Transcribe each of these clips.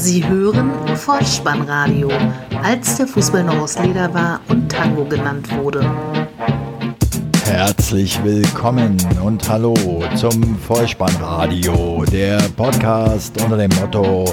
Sie hören Vollspannradio, als der Fußball noch aus Leder war und Tango genannt wurde. Herzlich willkommen und hallo zum Vollspannradio, der Podcast unter dem Motto,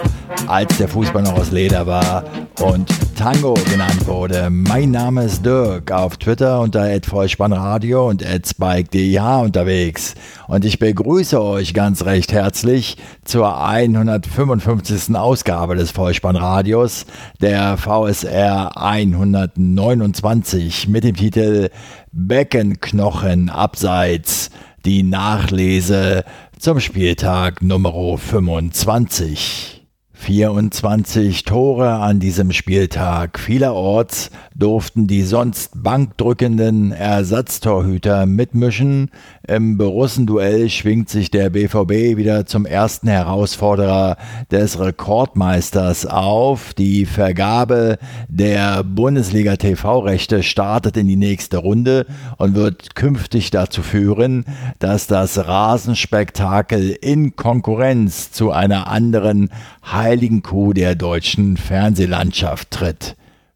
als der Fußball noch aus Leder war und Tango genannt wurde. Mein Name ist Dirk, auf Twitter unter @vollspannradio und @spike.dh unterwegs und ich begrüße euch ganz recht herzlich zur 155. Ausgabe des Vollspannradios, der VSR 129 mit dem Titel Beckenknochen abseits, die Nachlese zum Spieltag Nummer 25. 24 Tore an diesem Spieltag. Vielerorts durften die sonst bankdrückenden Ersatztorhüter mitmischen. Im Borussenduell schwingt sich der BVB wieder zum ersten Herausforderer des Rekordmeisters auf. Die Vergabe der Bundesliga TV-Rechte startet in die nächste Runde und wird künftig dazu führen, dass das Rasenspektakel in Konkurrenz zu einer anderen heiligen Kuh der deutschen Fernsehlandschaft tritt.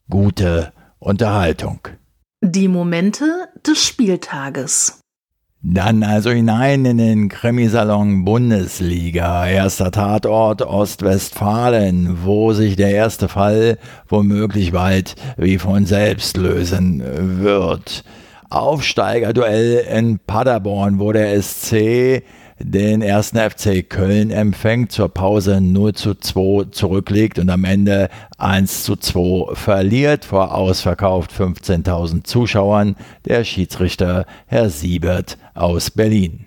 Gute Unterhaltung. Die Momente des Spieltages. Dann also hinein in den Krimisalon Bundesliga, erster Tatort Ostwestfalen, wo sich der erste Fall womöglich bald wie von selbst lösen wird. Aufsteigerduell in Paderborn, wo der SC den ersten FC Köln empfängt, zur Pause 0 zu 2 zurücklegt und am Ende 1 zu 2 verliert vor ausverkauft 15.000 Zuschauern, der Schiedsrichter Herr Siebert aus Berlin.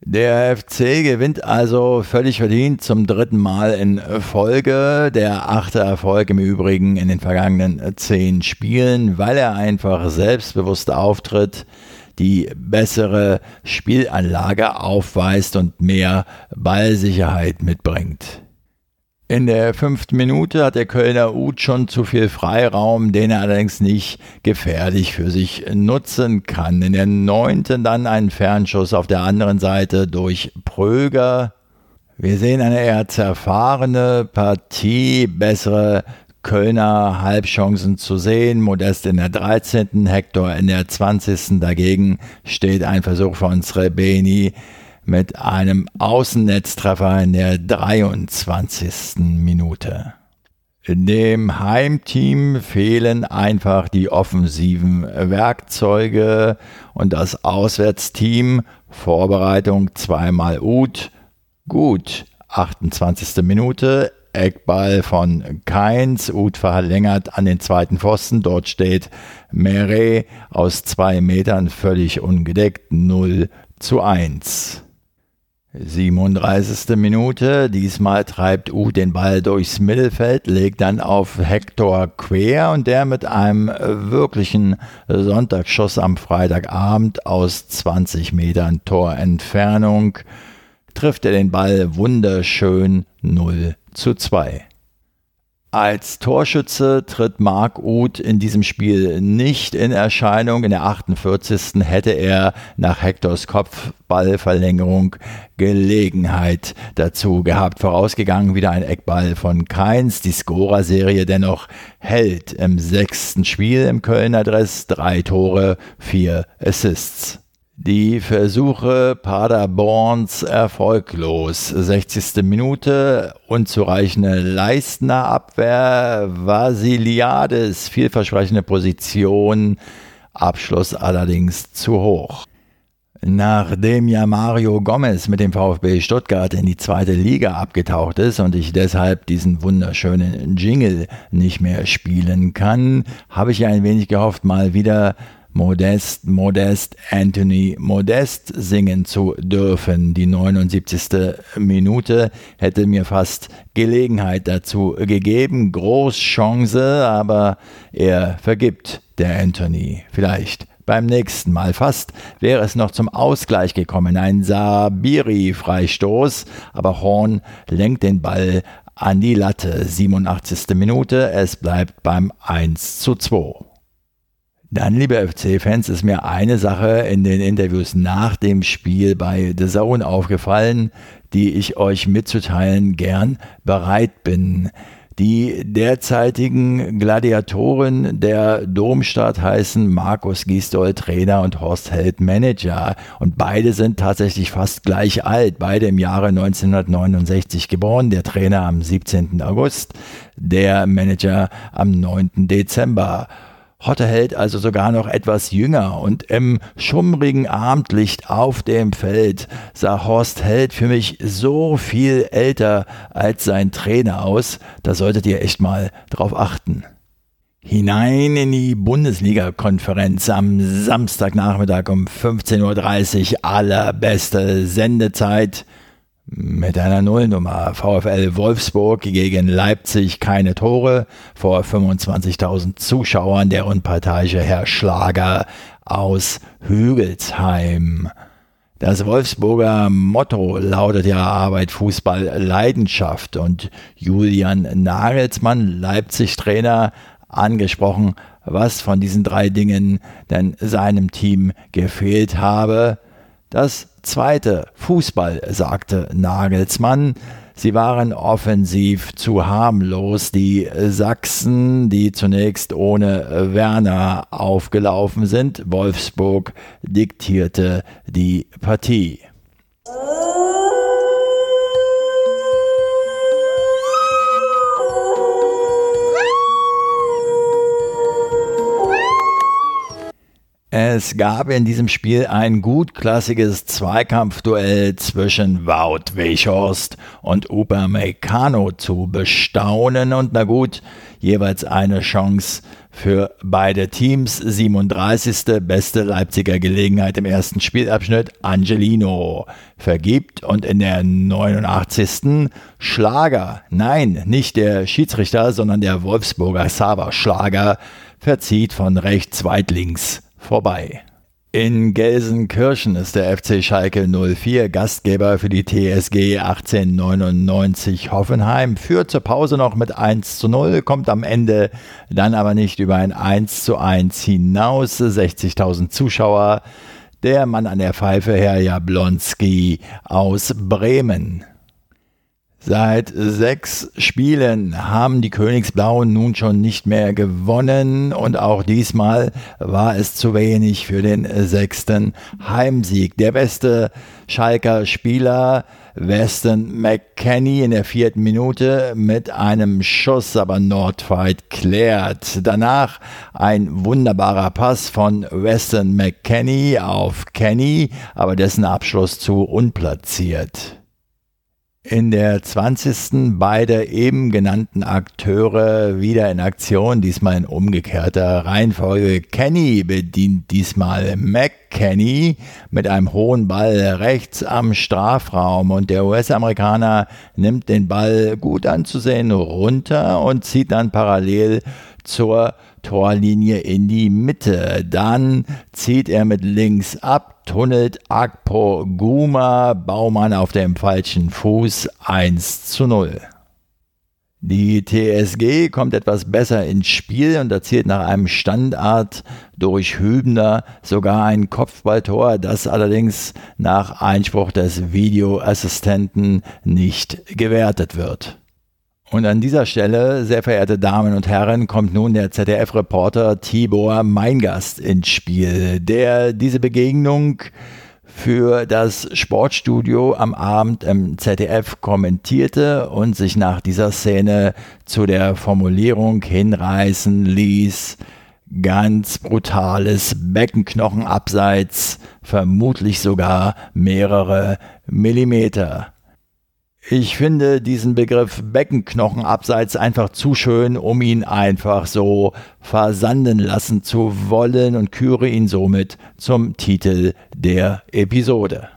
Der FC gewinnt also völlig verdient zum dritten Mal in Folge. Der achte Erfolg im Übrigen in den vergangenen zehn Spielen, weil er einfach selbstbewusst auftritt, die bessere Spielanlage aufweist und mehr Ballsicherheit mitbringt. In der fünften Minute hat der Kölner Uth schon zu viel Freiraum, den er allerdings nicht gefährlich für sich nutzen kann. In der neunten dann ein Fernschuss auf der anderen Seite durch Pröger. Wir sehen eine eher zerfahrene Partie, bessere Kölner Halbchancen zu sehen. Modest in der 13., Hector in der 20. Dagegen steht ein Versuch von Srebeni mit einem Außennetztreffer in der 23. Minute. Dem Heimteam fehlen einfach die offensiven Werkzeuge und das Auswärtsteam Vorbereitung zweimal Ut. Gut, 28. Minute, Eckball von Keins. Uth verlängert an den zweiten Pfosten. Dort steht Meret aus zwei Metern völlig ungedeckt. 0 zu 1. 37. Minute. Diesmal treibt Uth den Ball durchs Mittelfeld, legt dann auf Hector quer und der mit einem wirklichen Sonntagsschuss am Freitagabend aus 20 Metern Torentfernung trifft er den Ball wunderschön 0 zu 2. Als Torschütze tritt Marc Uth in diesem Spiel nicht in Erscheinung. In der 48. hätte er nach Hectors Kopfballverlängerung Gelegenheit dazu gehabt. Vorausgegangen wieder ein Eckball von Keins. Die Scorer-Serie dennoch hält im sechsten Spiel im Kölner Dress. Drei Tore, vier Assists. Die Versuche Paderborns erfolglos. 60. Minute, unzureichende Leistner Abwehr, Vasiliades, vielversprechende Position, Abschluss allerdings zu hoch. Nachdem ja Mario Gomez mit dem VfB Stuttgart in die zweite Liga abgetaucht ist und ich deshalb diesen wunderschönen Jingle nicht mehr spielen kann, habe ich ein wenig gehofft, mal wieder Modest, Modest, Anthony Modest singen zu dürfen. Die 79. Minute hätte mir fast Gelegenheit dazu gegeben. Großchance, aber er vergibt der Anthony. Vielleicht beim nächsten Mal. Fast wäre es noch zum Ausgleich gekommen. Ein Sabiri-Freistoß, aber Horn lenkt den Ball an die Latte. 87. Minute. Es bleibt beim 1 zu 2. Dann, liebe FC-Fans, ist mir eine Sache in den Interviews nach dem Spiel bei The Zone aufgefallen, die ich euch mitzuteilen gern bereit bin. Die derzeitigen Gladiatoren der Domstadt heißen Markus Gisdol Trainer und Horst Held Manager. Und beide sind tatsächlich fast gleich alt. Beide im Jahre 1969 geboren. Der Trainer am 17. August, der Manager am 9. Dezember. Hotte Held also sogar noch etwas jünger und im schummrigen Abendlicht auf dem Feld sah Horst Held für mich so viel älter als sein Trainer aus, da solltet ihr echt mal drauf achten. Hinein in die Bundesliga-Konferenz am Samstagnachmittag um 15.30 Uhr, allerbeste Sendezeit mit einer Nullnummer. VfL Wolfsburg gegen Leipzig keine Tore vor 25.000 Zuschauern. Der unparteiische Herr Schlager aus Hügelsheim. Das Wolfsburger Motto lautet ja Arbeit, Fußball, Leidenschaft. Und Julian Nagelsmann, Leipzig-Trainer, angesprochen, was von diesen drei Dingen denn seinem Team gefehlt habe. Das zweite Fußball, sagte Nagelsmann. Sie waren offensiv zu harmlos. Die Sachsen, die zunächst ohne Werner aufgelaufen sind. Wolfsburg diktierte die Partie. Es gab in diesem Spiel ein gutklassiges Zweikampfduell zwischen Wout Weghorst und Upamecano zu bestaunen und na gut, jeweils eine Chance für beide Teams. 37. beste Leipziger Gelegenheit im ersten Spielabschnitt. Angelino vergibt und in der 89. Schlager, nein, nicht der Schiedsrichter, sondern der Wolfsburger Sava Schlager verzieht von rechts weit links vorbei. In Gelsenkirchen ist der FC Schalke 04 Gastgeber für die TSG 1899 Hoffenheim, führt zur Pause noch mit 1 zu 0, kommt am Ende dann aber nicht über ein 1 zu 1 hinaus. 60.000 Zuschauer. Der Mann an der Pfeife, Herr Jablonski aus Bremen. Seit sechs Spielen haben die Königsblauen nun schon nicht mehr gewonnen und auch diesmal war es zu wenig für den sechsten Heimsieg. Der beste Schalker Spieler Weston McKenney in der vierten Minute mit einem Schuss, aber Nordfight klärt. Danach ein wunderbarer Pass von Weston McKenney auf Kenny, aber dessen Abschluss zu unplatziert. In der 20. beide eben genannten Akteure wieder in Aktion, diesmal in umgekehrter Reihenfolge. Kenny bedient diesmal McKenny mit einem hohen Ball rechts am Strafraum und der US-Amerikaner nimmt den Ball gut anzusehen runter und zieht dann parallel zur Torlinie in die Mitte. Dann zieht er mit links ab, tunnelt Akpo Guma, Baumann auf dem falschen Fuß 1 zu 0. Die TSG kommt etwas besser ins Spiel und erzielt nach einem Standard durch Hübner sogar ein Kopfballtor, das allerdings nach Einspruch des Videoassistenten nicht gewertet wird. Und an dieser Stelle, sehr verehrte Damen und Herren, kommt nun der ZDF-Reporter Tibor Meingast ins Spiel, der diese Begegnung für das Sportstudio am Abend im ZDF kommentierte und sich nach dieser Szene zu der Formulierung hinreißen ließ, ganz brutales Beckenknochenabseits, vermutlich sogar mehrere Millimeter. Ich finde diesen Begriff Beckenknochenabseits einfach zu schön, um ihn einfach so versanden lassen zu wollen und küre ihn somit zum Titel der Episode.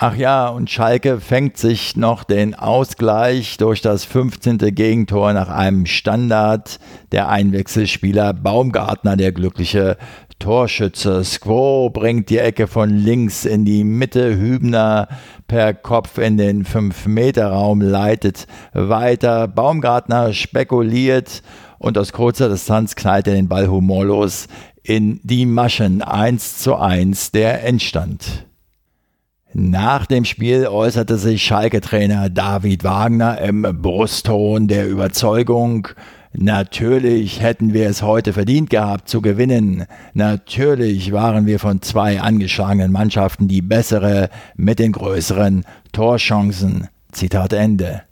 Ach ja, und Schalke fängt sich noch den Ausgleich durch das 15. Gegentor nach einem Standard. Der Einwechselspieler Baumgartner, der glückliche Torschütze. Squo bringt die Ecke von links in die Mitte. Hübner per Kopf in den 5-Meter-Raum leitet weiter. Baumgartner spekuliert und aus kurzer Distanz knallt er den Ball humorlos in die Maschen 1 zu 1 der Endstand. Nach dem Spiel äußerte sich Schalke-Trainer David Wagner im Brustton der Überzeugung, Natürlich hätten wir es heute verdient gehabt zu gewinnen. Natürlich waren wir von zwei angeschlagenen Mannschaften die bessere mit den größeren Torchancen. Zitat Ende.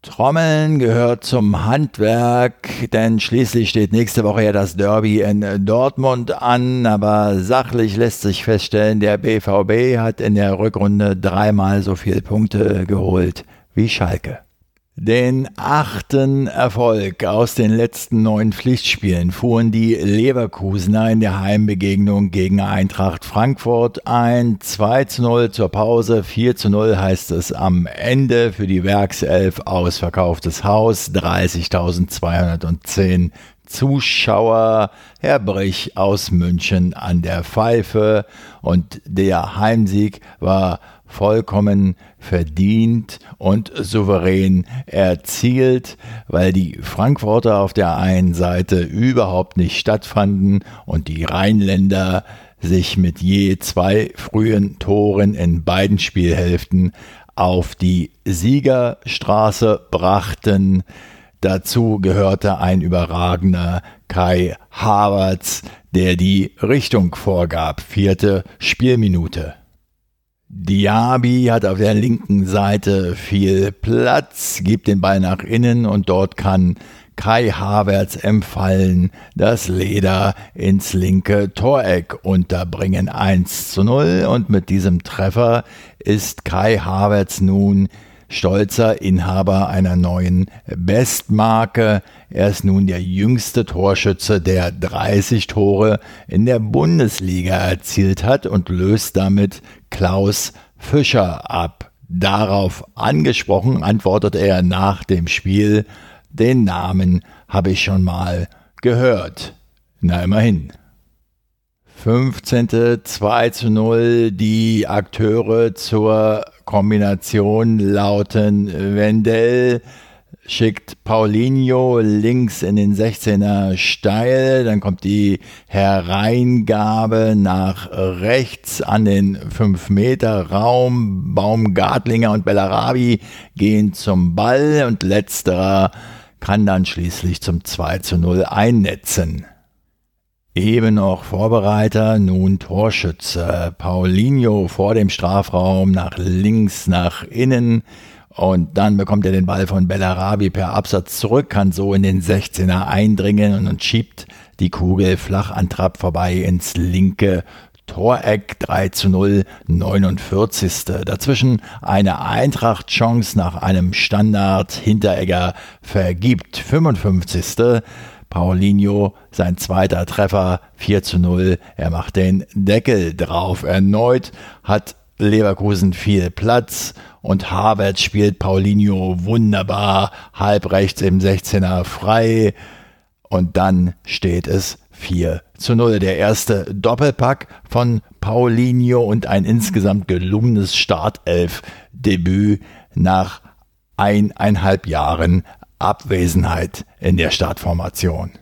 Trommeln gehört zum Handwerk, denn schließlich steht nächste Woche ja das Derby in Dortmund an, aber sachlich lässt sich feststellen, der BVB hat in der Rückrunde dreimal so viele Punkte geholt wie Schalke. Den achten Erfolg aus den letzten neun Pflichtspielen fuhren die Leverkusener in der Heimbegegnung gegen Eintracht Frankfurt ein. 2 zu 0 zur Pause, 4 zu 0 heißt es am Ende für die Werkself ausverkauftes Haus, 30.210 Zuschauer. Herr Brich aus München an der Pfeife und der Heimsieg war vollkommen verdient und souverän erzielt, weil die Frankfurter auf der einen Seite überhaupt nicht stattfanden und die Rheinländer sich mit je zwei frühen Toren in beiden Spielhälften auf die Siegerstraße brachten. Dazu gehörte ein überragender Kai Havertz, der die Richtung vorgab. Vierte Spielminute. Diaby hat auf der linken Seite viel Platz, gibt den Ball nach innen und dort kann Kai Havertz empfallen, das Leder ins linke Toreck unterbringen 1 zu 0 und mit diesem Treffer ist Kai Havertz nun stolzer Inhaber einer neuen Bestmarke. Er ist nun der jüngste Torschütze, der 30 Tore in der Bundesliga erzielt hat und löst damit Klaus Fischer ab. Darauf angesprochen antwortet er nach dem Spiel, den Namen habe ich schon mal gehört. Na immerhin. 15. 2 zu 0. Die Akteure zur Kombination lauten Wendell schickt Paulinho links in den 16er steil, dann kommt die Hereingabe nach rechts an den 5 Meter Raum, Baumgartlinger und Bellarabi gehen zum Ball und letzterer kann dann schließlich zum 2 zu 0 einnetzen. Eben noch Vorbereiter, nun Torschütze. Paulinho vor dem Strafraum nach links, nach innen. Und dann bekommt er den Ball von Bellarabi per Absatz zurück, kann so in den 16er eindringen und schiebt die Kugel flach an Trapp vorbei ins linke Toreck 3 zu 0, 49. Dazwischen eine Eintracht-Chance nach einem Standard. Hinteregger vergibt 55. Paulinho, sein zweiter Treffer, 4 zu 0. Er macht den Deckel drauf. Erneut hat Leverkusen viel Platz und Havertz spielt Paulinho wunderbar, halb rechts im 16er frei. Und dann steht es 4 zu 0. Der erste Doppelpack von Paulinho und ein insgesamt gelungenes Startelf-Debüt nach eineinhalb Jahren Abwesenheit in der Startformation.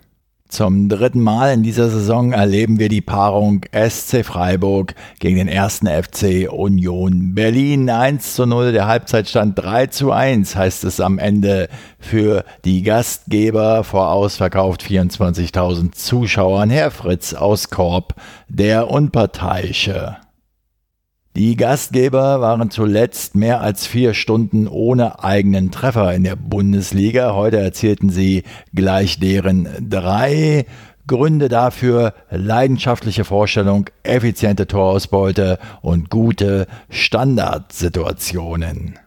Zum dritten Mal in dieser Saison erleben wir die Paarung SC Freiburg gegen den ersten FC Union Berlin 1 zu 0. Der Halbzeitstand 3 zu 1 heißt es am Ende für die Gastgeber vor ausverkauft 24.000 Zuschauern. Herr Fritz aus Korb, der Unparteiische. Die Gastgeber waren zuletzt mehr als vier Stunden ohne eigenen Treffer in der Bundesliga. Heute erzielten sie gleich deren drei. Gründe dafür leidenschaftliche Vorstellung, effiziente Torausbeute und gute Standardsituationen.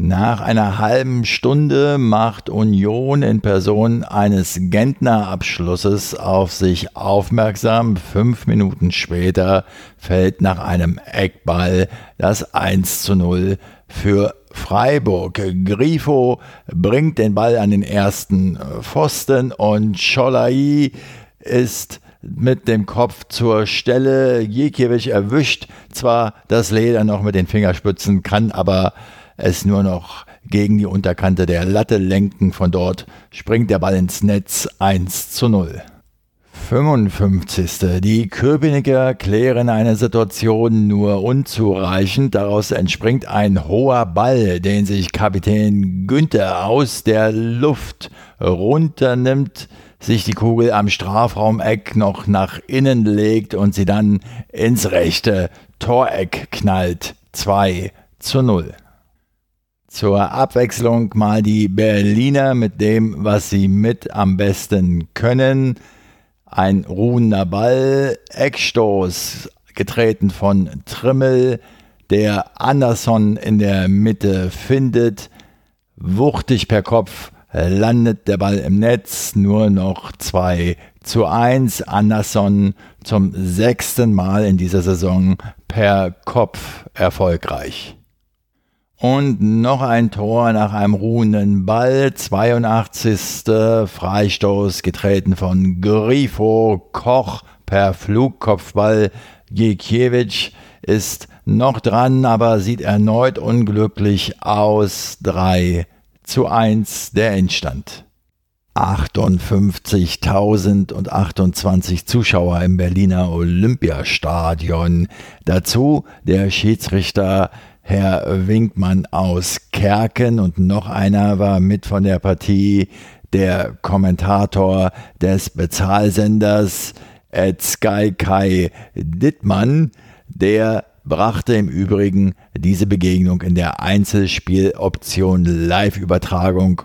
Nach einer halben Stunde macht Union in Person eines Gentner-Abschlusses auf sich aufmerksam. Fünf Minuten später fällt nach einem Eckball das 1 zu 0 für Freiburg. Grifo bringt den Ball an den ersten Pfosten und Scholai ist mit dem Kopf zur Stelle. Jekiewicz erwischt zwar das Leder noch mit den Fingerspitzen, kann aber es nur noch gegen die Unterkante der Latte lenken. Von dort springt der Ball ins Netz 1 zu 0. 55. Die Köpenicker klären eine Situation nur unzureichend. Daraus entspringt ein hoher Ball, den sich Kapitän Günther aus der Luft runternimmt, sich die Kugel am Strafraumeck noch nach innen legt und sie dann ins rechte Toreck knallt. 2 zu 0. Zur Abwechslung mal die Berliner mit dem, was sie mit am besten können. Ein ruhender Ball, Eckstoß, getreten von Trimmel, der Anderson in der Mitte findet. Wuchtig per Kopf landet der Ball im Netz, nur noch 2 zu 1. Anderson zum sechsten Mal in dieser Saison per Kopf erfolgreich. Und noch ein Tor nach einem ruhenden Ball. 82. Freistoß getreten von Grifo Koch per Flugkopfball. Gikiewicz ist noch dran, aber sieht erneut unglücklich aus. 3 zu 1 der Endstand. 58.028 Zuschauer im Berliner Olympiastadion. Dazu der Schiedsrichter Herr Winkmann aus Kerken. Und noch einer war mit von der Partie, der Kommentator des Bezahlsenders Ed Sky Kai Dittmann, der brachte im Übrigen diese Begegnung in der Einzelspieloption Live-Übertragung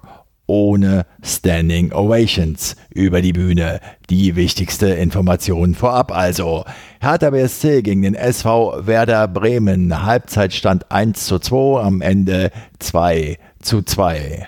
ohne Standing Ovations über die Bühne. Die wichtigste Information vorab also. Hertha BSC gegen den SV Werder Bremen. Halbzeitstand 1 zu 2, am Ende 2 zu 2.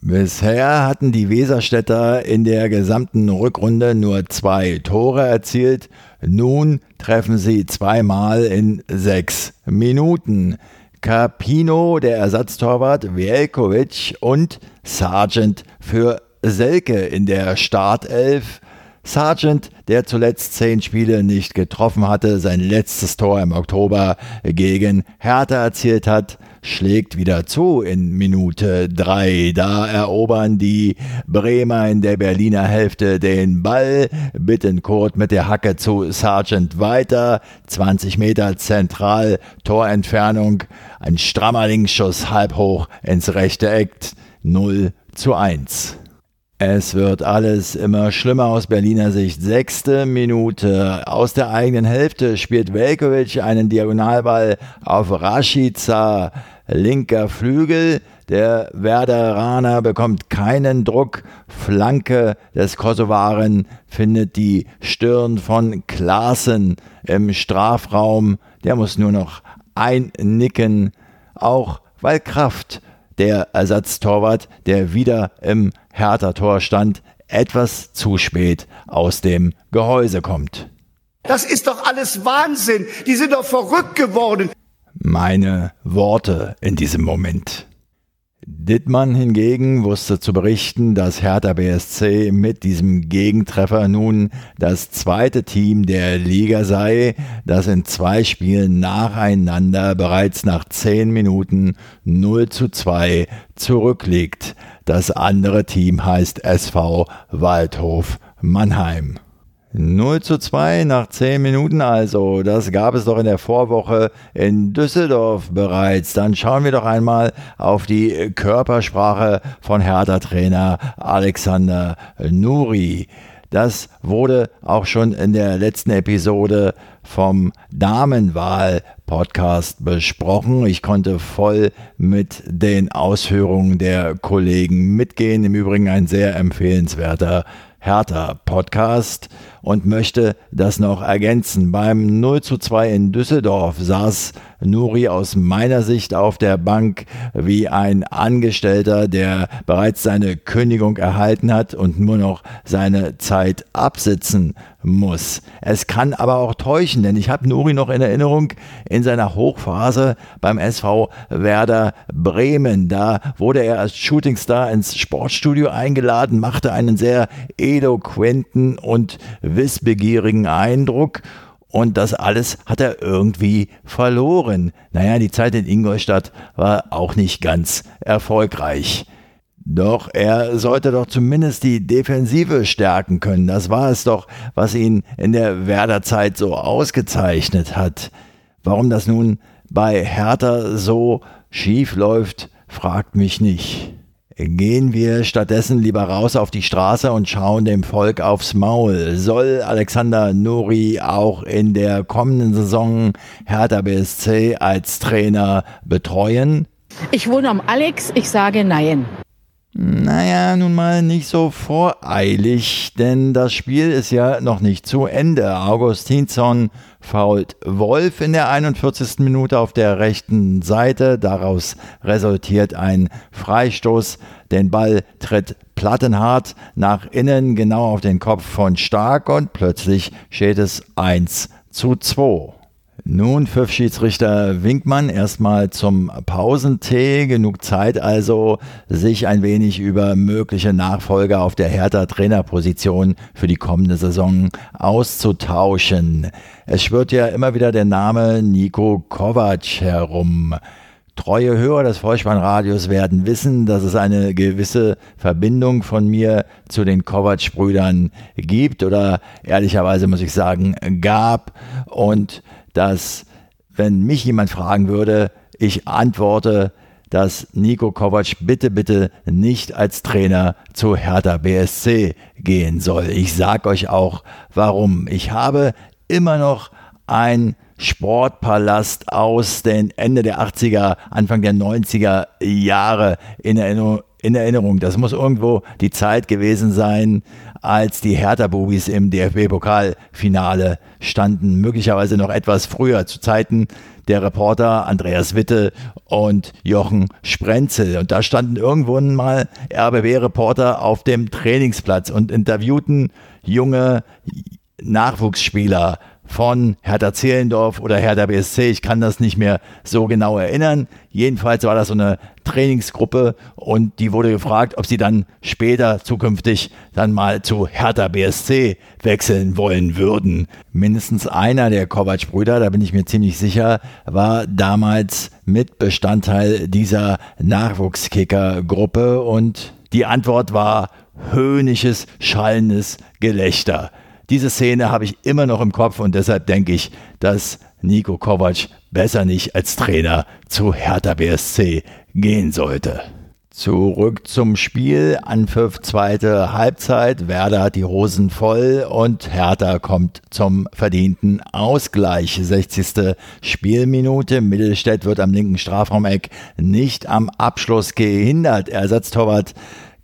Bisher hatten die Weserstädter in der gesamten Rückrunde nur zwei Tore erzielt. Nun treffen sie zweimal in sechs Minuten. Carpino, der Ersatztorwart, Velkovic und Sargent für Selke in der Startelf. Sargent, der zuletzt zehn Spiele nicht getroffen hatte, sein letztes Tor im Oktober gegen Hertha erzielt hat, schlägt wieder zu in Minute drei. Da erobern die Bremer in der Berliner Hälfte den Ball. Bittenkurt mit der Hacke zu Sargent weiter. 20 Meter zentral, Torentfernung. Ein strammer Linksschuss halb hoch ins rechte Eck. 0 zu 1. Es wird alles immer schlimmer aus Berliner Sicht. Sechste Minute. Aus der eigenen Hälfte spielt Velkovic einen Diagonalball auf Rashica, linker Flügel. Der Werderaner bekommt keinen Druck. Flanke des Kosovaren findet die Stirn von Klaassen im Strafraum. Der muss nur noch einnicken, auch weil Kraft der Ersatztorwart, der wieder im Hertha-Tor stand, etwas zu spät aus dem Gehäuse kommt. Das ist doch alles Wahnsinn. Die sind doch verrückt geworden. Meine Worte in diesem Moment. Dittmann hingegen wusste zu berichten, dass Hertha BSC mit diesem Gegentreffer nun das zweite Team der Liga sei, das in zwei Spielen nacheinander bereits nach zehn Minuten 0 zu 2 zurückliegt. Das andere Team heißt SV Waldhof Mannheim. 0 zu 2 nach 10 Minuten also. Das gab es doch in der Vorwoche in Düsseldorf bereits. Dann schauen wir doch einmal auf die Körpersprache von Hertha-Trainer Alexander Nuri. Das wurde auch schon in der letzten Episode vom Damenwahl-Podcast besprochen. Ich konnte voll mit den Ausführungen der Kollegen mitgehen. Im Übrigen ein sehr empfehlenswerter Hertha-Podcast und möchte das noch ergänzen. Beim 0 zu 2 in Düsseldorf saß Nuri aus meiner Sicht auf der Bank wie ein Angestellter, der bereits seine Kündigung erhalten hat und nur noch seine Zeit absitzen muss. Es kann aber auch täuschen, denn ich habe Nuri noch in Erinnerung in seiner Hochphase beim SV Werder Bremen. Da wurde er als Shootingstar ins Sportstudio eingeladen, machte einen sehr eloquenten und wissbegierigen Eindruck und das alles hat er irgendwie verloren. Naja, die Zeit in Ingolstadt war auch nicht ganz erfolgreich. Doch er sollte doch zumindest die Defensive stärken können. Das war es doch, was ihn in der Werderzeit so ausgezeichnet hat. Warum das nun bei Hertha so schief läuft, fragt mich nicht. Gehen wir stattdessen lieber raus auf die Straße und schauen dem Volk aufs Maul. Soll Alexander Nuri auch in der kommenden Saison Hertha BSC als Trainer betreuen? Ich wohne am Alex, ich sage nein. Naja, nun mal nicht so voreilig, denn das Spiel ist ja noch nicht zu Ende. Augustinsson fault Wolf in der 41. Minute auf der rechten Seite. Daraus resultiert ein Freistoß. Den Ball tritt Plattenhardt nach innen genau auf den Kopf von Stark und plötzlich steht es 1 zu 2. Nun pfiff Schiedsrichter Winkmann erstmal zum Pausentee. Genug Zeit also, sich ein wenig über mögliche Nachfolger auf der Hertha Trainerposition für die kommende Saison auszutauschen. Es schwirrt ja immer wieder der Name Nico Kovac herum. Treue Hörer des Vollspannradios werden wissen, dass es eine gewisse Verbindung von mir zu den Kovac-Brüdern gibt oder ehrlicherweise muss ich sagen gab und dass, wenn mich jemand fragen würde, ich antworte, dass Nico Kovac bitte, bitte nicht als Trainer zu Hertha BSC gehen soll. Ich sage euch auch, warum. Ich habe immer noch ein Sportpalast aus den Ende der 80er, Anfang der 90er Jahre in Erinnerung. In Erinnerung. Das muss irgendwo die Zeit gewesen sein, als die Hertha-Bubis im DFB-Pokalfinale standen. Möglicherweise noch etwas früher, zu Zeiten der Reporter Andreas Witte und Jochen Sprenzel. Und da standen irgendwo mal RBB-Reporter auf dem Trainingsplatz und interviewten junge Nachwuchsspieler von Hertha Zehlendorf oder Hertha BSC. Ich kann das nicht mehr so genau erinnern. Jedenfalls war das so eine Trainingsgruppe und die wurde gefragt, ob sie dann später zukünftig dann mal zu Hertha BSC wechseln wollen würden. Mindestens einer der Kovac-Brüder, da bin ich mir ziemlich sicher, war damals Mitbestandteil dieser Nachwuchskicker-Gruppe und die Antwort war höhnisches, schallendes Gelächter. Diese Szene habe ich immer noch im Kopf und deshalb denke ich, dass Nico Kovac besser nicht als Trainer zu Hertha BSC gehen sollte. Zurück zum Spiel. Anpfiff zweite Halbzeit. Werder hat die Hosen voll und Hertha kommt zum verdienten Ausgleich. 60. Spielminute. Mittelstädt wird am linken Strafraumeck nicht am Abschluss gehindert. Ersatztorwart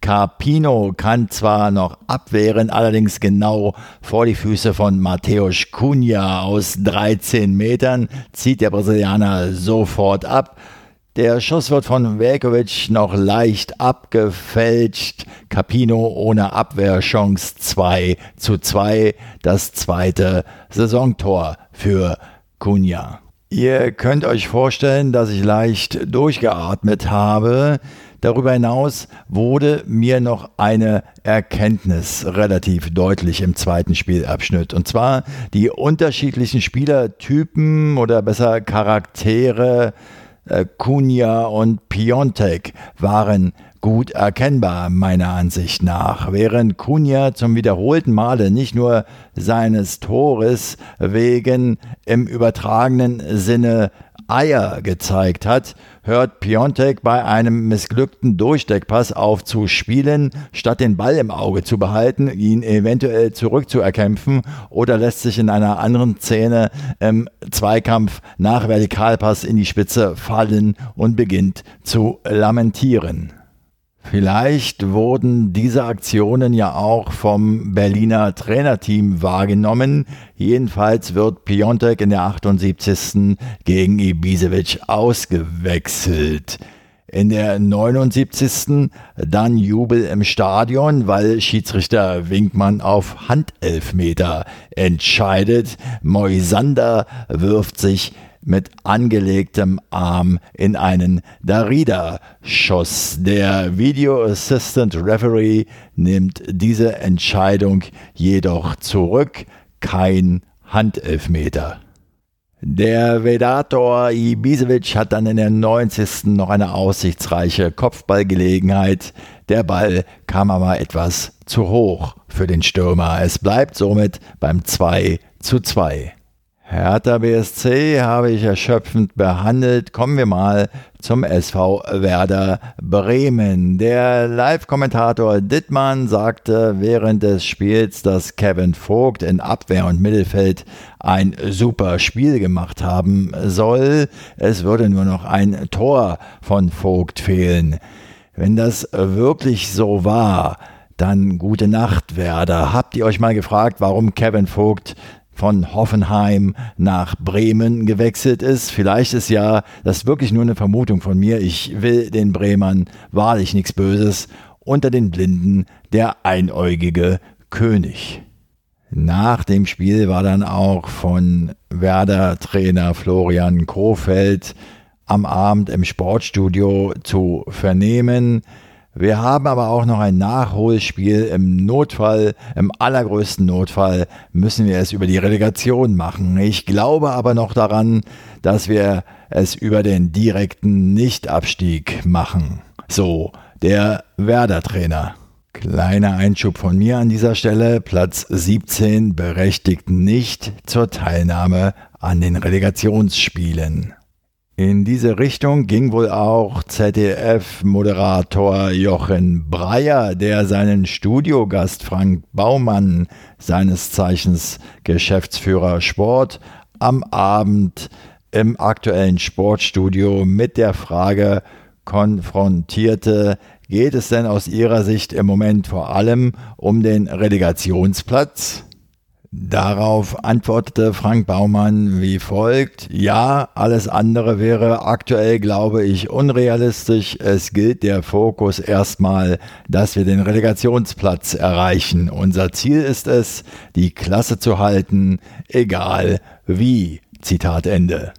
Carpino kann zwar noch abwehren, allerdings genau vor die Füße von Mateus Cunha aus 13 Metern zieht der Brasilianer sofort ab. Der Schuss wird von Velkovic noch leicht abgefälscht. Capino ohne Abwehrchance 2 zu 2. Das zweite Saisontor für Cunha. Ihr könnt euch vorstellen, dass ich leicht durchgeatmet habe. Darüber hinaus wurde mir noch eine Erkenntnis relativ deutlich im zweiten Spielabschnitt. Und zwar die unterschiedlichen Spielertypen oder besser Charaktere äh, Cunha und Piontek waren gut erkennbar, meiner Ansicht nach. Während Cunha zum wiederholten Male nicht nur seines Tores wegen im übertragenen Sinne Eier gezeigt hat, hört Piontek bei einem missglückten Durchsteckpass auf zu spielen, statt den Ball im Auge zu behalten, ihn eventuell zurückzuerkämpfen oder lässt sich in einer anderen Szene im Zweikampf nach Vertikalpass in die Spitze fallen und beginnt zu lamentieren. Vielleicht wurden diese Aktionen ja auch vom Berliner Trainerteam wahrgenommen. Jedenfalls wird Piontek in der 78. gegen Ibisevic ausgewechselt. In der 79. dann Jubel im Stadion, weil Schiedsrichter Winkmann auf Handelfmeter entscheidet. Moisander wirft sich mit angelegtem Arm in einen Darida-Schuss. Der Video Assistant Referee nimmt diese Entscheidung jedoch zurück. Kein Handelfmeter. Der Vedator Ibisevic hat dann in der 90. noch eine aussichtsreiche Kopfballgelegenheit. Der Ball kam aber etwas zu hoch für den Stürmer. Es bleibt somit beim 2 zu 2. Hertha BSC habe ich erschöpfend behandelt. Kommen wir mal zum SV Werder Bremen. Der Live-Kommentator Dittmann sagte während des Spiels, dass Kevin Vogt in Abwehr und Mittelfeld ein super Spiel gemacht haben soll. Es würde nur noch ein Tor von Vogt fehlen. Wenn das wirklich so war, dann gute Nacht, Werder. Habt ihr euch mal gefragt, warum Kevin Vogt von Hoffenheim nach Bremen gewechselt ist. Vielleicht ist ja das wirklich nur eine Vermutung von mir. Ich will den Bremern wahrlich nichts Böses. Unter den Blinden der einäugige König. Nach dem Spiel war dann auch von Werder-Trainer Florian Kofeld am Abend im Sportstudio zu vernehmen, wir haben aber auch noch ein Nachholspiel. Im Notfall, im allergrößten Notfall, müssen wir es über die Relegation machen. Ich glaube aber noch daran, dass wir es über den direkten Nichtabstieg machen. So, der Werder-Trainer. Kleiner Einschub von mir an dieser Stelle. Platz 17 berechtigt nicht zur Teilnahme an den Relegationsspielen. In diese Richtung ging wohl auch ZDF-Moderator Jochen Breyer, der seinen Studiogast Frank Baumann, seines Zeichens Geschäftsführer Sport, am Abend im aktuellen Sportstudio mit der Frage konfrontierte, geht es denn aus Ihrer Sicht im Moment vor allem um den Relegationsplatz? Darauf antwortete Frank Baumann wie folgt, ja, alles andere wäre aktuell, glaube ich, unrealistisch. Es gilt der Fokus erstmal, dass wir den Relegationsplatz erreichen. Unser Ziel ist es, die Klasse zu halten, egal wie. Zitat Ende.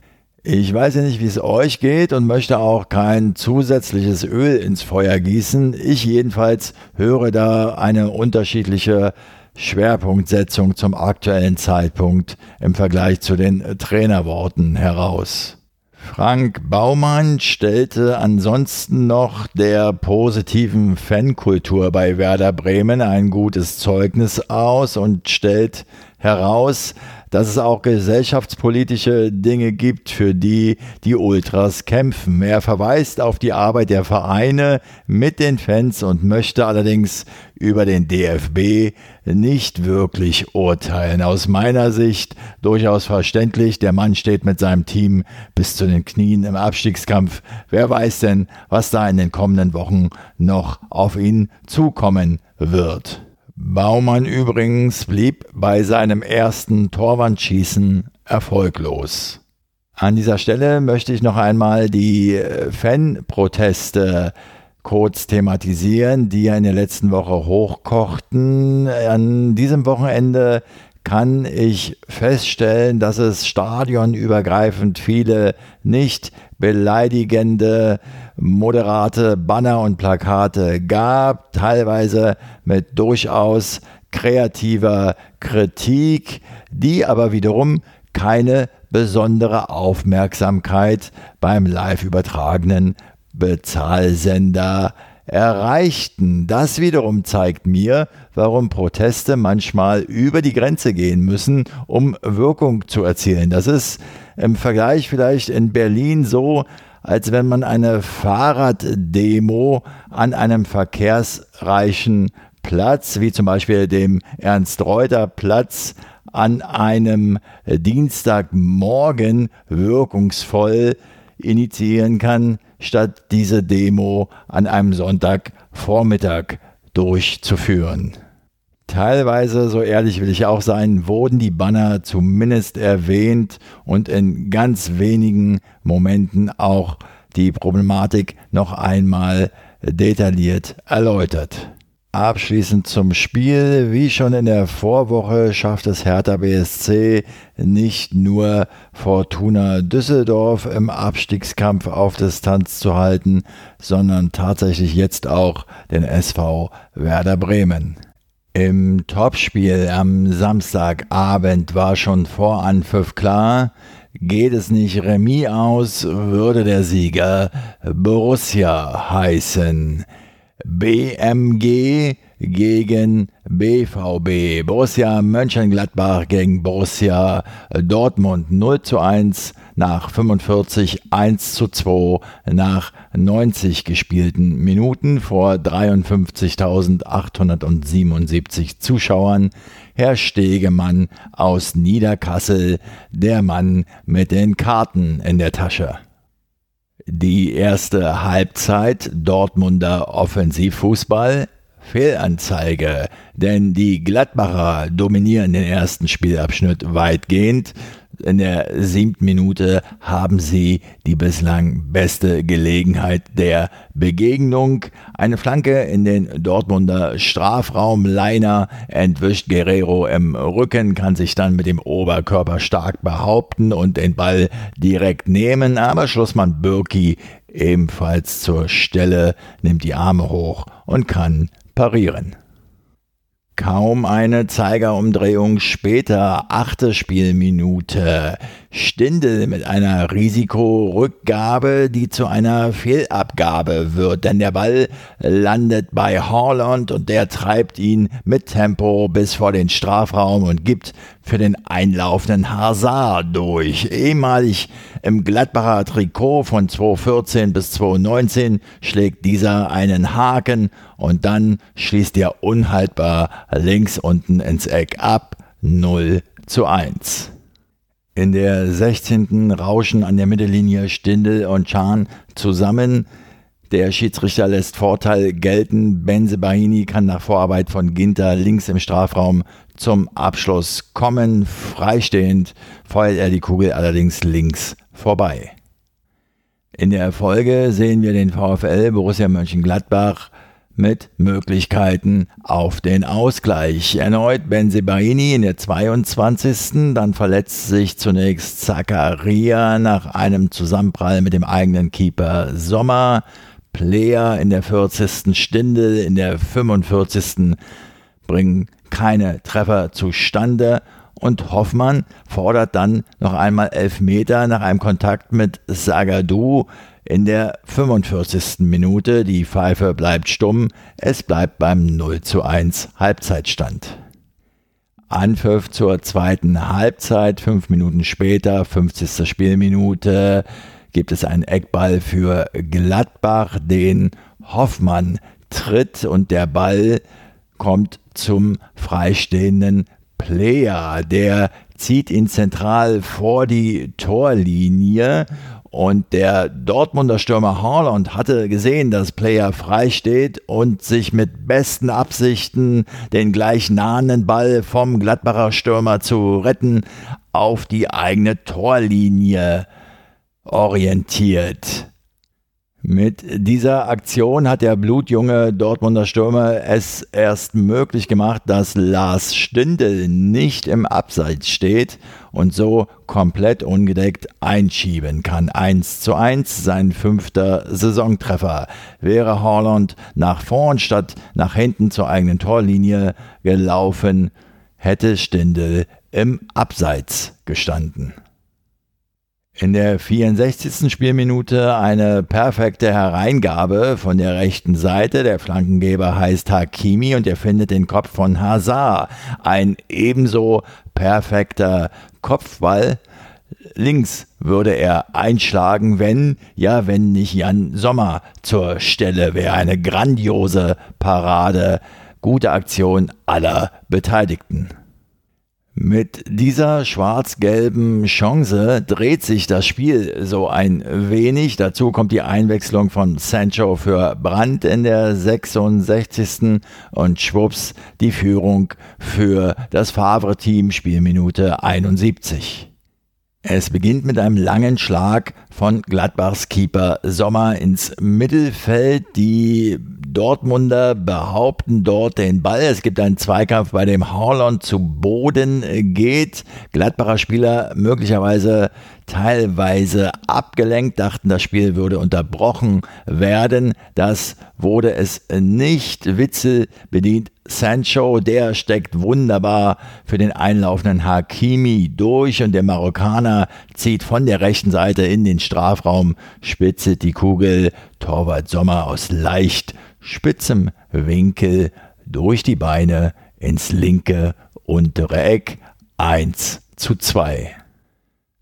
Ich weiß ja nicht, wie es euch geht und möchte auch kein zusätzliches Öl ins Feuer gießen. Ich jedenfalls höre da eine unterschiedliche Schwerpunktsetzung zum aktuellen Zeitpunkt im Vergleich zu den Trainerworten heraus. Frank Baumann stellte ansonsten noch der positiven Fankultur bei Werder Bremen ein gutes Zeugnis aus und stellt heraus, dass es auch gesellschaftspolitische Dinge gibt, für die die Ultras kämpfen. Er verweist auf die Arbeit der Vereine mit den Fans und möchte allerdings über den DFB nicht wirklich urteilen. Aus meiner Sicht durchaus verständlich. Der Mann steht mit seinem Team bis zu den Knien im Abstiegskampf. Wer weiß denn, was da in den kommenden Wochen noch auf ihn zukommen wird. Baumann übrigens blieb bei seinem ersten Torwandschießen erfolglos. An dieser Stelle möchte ich noch einmal die äh, Fanproteste kurz thematisieren, die ja in der letzten Woche hochkochten. An diesem Wochenende kann ich feststellen, dass es stadionübergreifend viele nicht beleidigende, moderate Banner und Plakate gab, teilweise mit durchaus kreativer Kritik, die aber wiederum keine besondere Aufmerksamkeit beim live übertragenen Bezahlsender erreichten. Das wiederum zeigt mir, warum Proteste manchmal über die Grenze gehen müssen, um Wirkung zu erzielen. Das ist im Vergleich vielleicht in Berlin so, als wenn man eine Fahrraddemo an einem verkehrsreichen Platz, wie zum Beispiel dem Ernst-Reuter-Platz, an einem Dienstagmorgen wirkungsvoll initiieren kann, statt diese Demo an einem Sonntagvormittag durchzuführen. Teilweise, so ehrlich will ich auch sein, wurden die Banner zumindest erwähnt und in ganz wenigen Momenten auch die Problematik noch einmal detailliert erläutert. Abschließend zum Spiel. Wie schon in der Vorwoche schafft es Hertha BSC nicht nur Fortuna Düsseldorf im Abstiegskampf auf Distanz zu halten, sondern tatsächlich jetzt auch den SV Werder Bremen. Im Topspiel am Samstagabend war schon vor Anpfiff klar, geht es nicht Remis aus, würde der Sieger Borussia heißen. BMG gegen BVB. Borussia Mönchengladbach gegen Borussia Dortmund 0 zu 1 nach 45, 1 zu 2 nach 90 gespielten Minuten vor 53.877 Zuschauern. Herr Stegemann aus Niederkassel, der Mann mit den Karten in der Tasche. Die erste Halbzeit Dortmunder Offensivfußball Fehlanzeige, denn die Gladbacher dominieren den ersten Spielabschnitt weitgehend. In der siebten Minute haben sie die bislang beste Gelegenheit der Begegnung. Eine Flanke in den Dortmunder Strafraum. Leiner entwischt Guerrero im Rücken, kann sich dann mit dem Oberkörper stark behaupten und den Ball direkt nehmen. Aber Schlussmann Birki ebenfalls zur Stelle, nimmt die Arme hoch und kann parieren. Kaum eine Zeigerumdrehung später, achte Spielminute, Stindel mit einer Risikorückgabe, die zu einer Fehlabgabe wird, denn der Ball landet bei Horland und der treibt ihn mit Tempo bis vor den Strafraum und gibt für den einlaufenden Hazard durch. Ehemalig im Gladbacher Trikot von 2014 bis 2019 schlägt dieser einen Haken und dann schließt er unhaltbar links unten ins Eck ab 0 zu 1. In der 16. rauschen an der Mittellinie Stindel und Chan zusammen. Der Schiedsrichter lässt Vorteil gelten. Benze Bahini kann nach Vorarbeit von Ginter links im Strafraum zum Abschluss kommen. Freistehend feuert er die Kugel allerdings links vorbei. In der Folge sehen wir den VfL Borussia Mönchengladbach mit Möglichkeiten auf den Ausgleich. Erneut Benzebaini in der 22. Dann verletzt sich zunächst Zakaria nach einem Zusammenprall mit dem eigenen Keeper Sommer. Player in der 40. Stindel, in der 45. bringen keine Treffer zustande und Hoffmann fordert dann noch einmal elf Meter nach einem Kontakt mit Sagadu in der 45. Minute. Die Pfeife bleibt stumm, es bleibt beim 0 zu 1 Halbzeitstand. Anpfiff zur zweiten Halbzeit, fünf Minuten später, 50. Spielminute, gibt es einen Eckball für Gladbach, den Hoffmann tritt und der Ball kommt zum freistehenden Player. Der zieht ihn zentral vor die Torlinie und der Dortmunder Stürmer Haaland hatte gesehen, dass Player frei steht und sich mit besten Absichten den gleich nahenden Ball vom Gladbacher Stürmer zu retten auf die eigene Torlinie orientiert. Mit dieser Aktion hat der blutjunge Dortmunder Stürmer es erst möglich gemacht, dass Lars Stindl nicht im Abseits steht und so komplett ungedeckt einschieben kann. 1 zu 1, sein fünfter Saisontreffer. Wäre Holland nach vorn statt nach hinten zur eigenen Torlinie gelaufen, hätte Stindl im Abseits gestanden. In der 64. Spielminute eine perfekte Hereingabe von der rechten Seite. Der Flankengeber heißt Hakimi und er findet den Kopf von Hazard. Ein ebenso perfekter Kopfball. Links würde er einschlagen, wenn, ja, wenn nicht Jan Sommer zur Stelle wäre. Eine grandiose Parade. Gute Aktion aller Beteiligten. Mit dieser schwarz-gelben Chance dreht sich das Spiel so ein wenig. Dazu kommt die Einwechslung von Sancho für Brandt in der 66. und schwupps die Führung für das Favre-Team Spielminute 71. Es beginnt mit einem langen Schlag von Gladbachs Keeper Sommer ins Mittelfeld. Die Dortmunder behaupten dort den Ball. Es gibt einen Zweikampf, bei dem Haaland zu Boden geht. Gladbacher Spieler möglicherweise teilweise abgelenkt, dachten, das Spiel würde unterbrochen werden. Das wurde es nicht. Witzel bedient Sancho, der steckt wunderbar für den einlaufenden Hakimi durch und der Marokkaner zieht von der rechten Seite in den Strafraum, spitzelt die Kugel, Torwart Sommer aus leicht spitzem Winkel durch die Beine ins linke untere Eck 1 zu 2.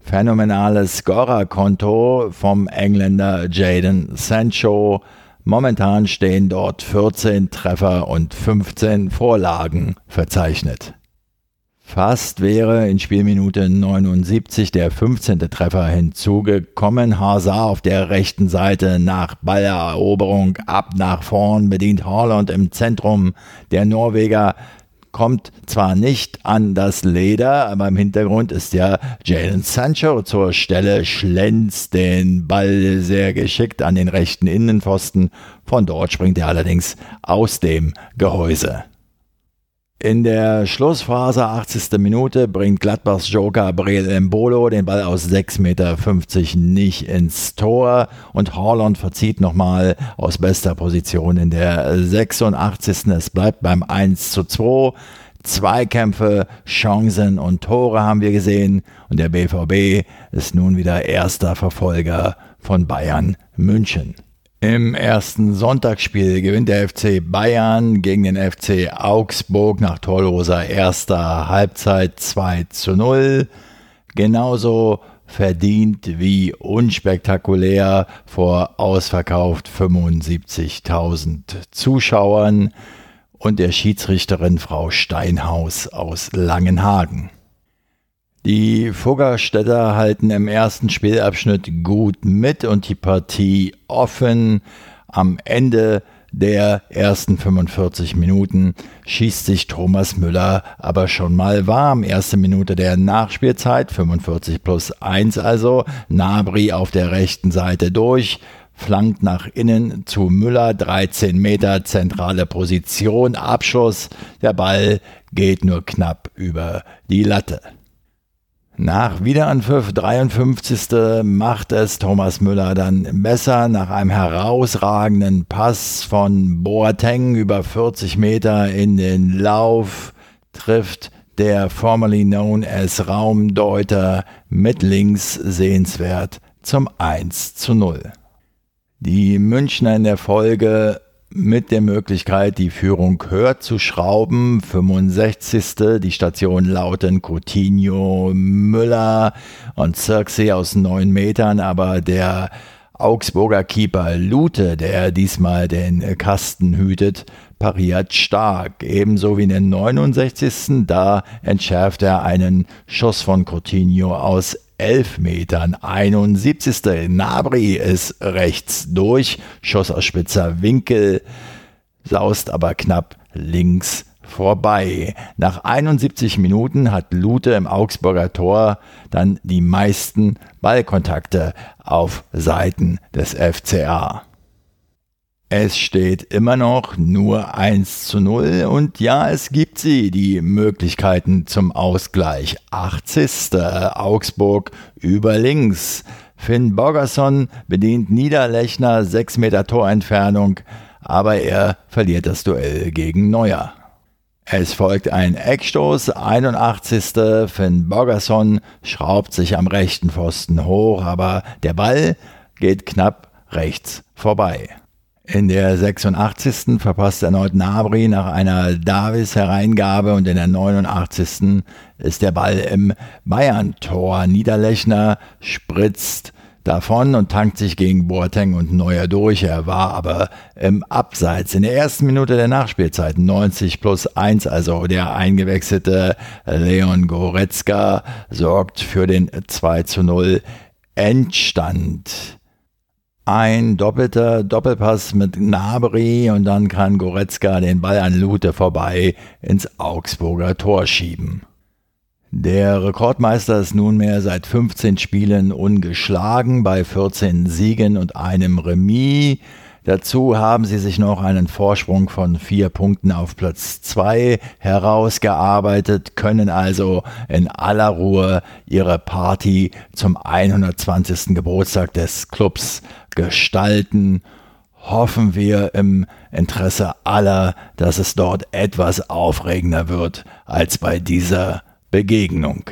Phänomenales Scorerkonto vom Engländer Jaden Sancho. Momentan stehen dort 14 Treffer und 15 Vorlagen verzeichnet. Fast wäre in Spielminute 79 der 15. Treffer hinzugekommen. Hazard auf der rechten Seite nach Balleroberung ab nach vorn bedient Haaland im Zentrum. Der Norweger kommt zwar nicht an das Leder, aber im Hintergrund ist ja Jalen Sancho zur Stelle, schlänzt den Ball sehr geschickt an den rechten Innenpfosten. Von dort springt er allerdings aus dem Gehäuse. In der Schlussphase, 80. Minute, bringt Gladbachs Joker Breel Embolo den Ball aus 6,50 Meter nicht ins Tor und Haaland verzieht nochmal aus bester Position in der 86. Es bleibt beim 1 zu 2. Zweikämpfe, Chancen und Tore haben wir gesehen und der BVB ist nun wieder erster Verfolger von Bayern München. Im ersten Sonntagsspiel gewinnt der FC Bayern gegen den FC Augsburg nach torloser erster Halbzeit 2 zu 0. Genauso verdient wie unspektakulär vor ausverkauft 75.000 Zuschauern und der Schiedsrichterin Frau Steinhaus aus Langenhagen. Die Fuggerstädter halten im ersten Spielabschnitt gut mit und die Partie offen. Am Ende der ersten 45 Minuten schießt sich Thomas Müller aber schon mal warm. Erste Minute der Nachspielzeit, 45 plus 1 also. Nabri auf der rechten Seite durch, flankt nach innen zu Müller, 13 Meter zentrale Position, Abschuss. Der Ball geht nur knapp über die Latte. Nach Wiederanpfiff 53. macht es Thomas Müller dann besser. Nach einem herausragenden Pass von Boateng über 40 Meter in den Lauf trifft der formerly known as Raumdeuter mit links sehenswert zum 1 zu 0. Die Münchner in der Folge mit der Möglichkeit, die Führung höher zu schrauben. 65. Die Station lauten Coutinho, Müller und Zirksee aus neun Metern, aber der Augsburger Keeper Lute, der diesmal den Kasten hütet, pariert stark. Ebenso wie in den 69. Da entschärft er einen Schuss von Coutinho aus 11 Metern. 71. Nabri ist rechts durch, Schuss aus spitzer Winkel, saust aber knapp links vorbei. Nach 71 Minuten hat Lute im Augsburger Tor dann die meisten Ballkontakte auf Seiten des FCA. Es steht immer noch nur 1 zu 0 und ja, es gibt sie, die Möglichkeiten zum Ausgleich. 80. Augsburg über links. Finn Borgerson bedient Niederlechner 6 Meter Torentfernung, aber er verliert das Duell gegen Neuer. Es folgt ein Eckstoß, 81. Finn Borgerson schraubt sich am rechten Pfosten hoch, aber der Ball geht knapp rechts vorbei. In der 86. verpasst erneut Nabri nach einer Davis-Hereingabe und in der 89. ist der Ball im Bayern-Tor. Niederlechner spritzt davon und tankt sich gegen Boateng und Neuer durch. Er war aber im Abseits. In der ersten Minute der Nachspielzeit, 90 plus 1, also der eingewechselte Leon Goretzka sorgt für den 2 zu 0 Endstand ein doppelter Doppelpass mit Nabri und dann kann Goretzka den Ball an Lute vorbei ins Augsburger Tor schieben. Der Rekordmeister ist nunmehr seit 15 Spielen ungeschlagen bei 14 Siegen und einem Remis. Dazu haben sie sich noch einen Vorsprung von vier Punkten auf Platz zwei herausgearbeitet, können also in aller Ruhe ihre Party zum 120. Geburtstag des Clubs gestalten. Hoffen wir im Interesse aller, dass es dort etwas aufregender wird als bei dieser Begegnung.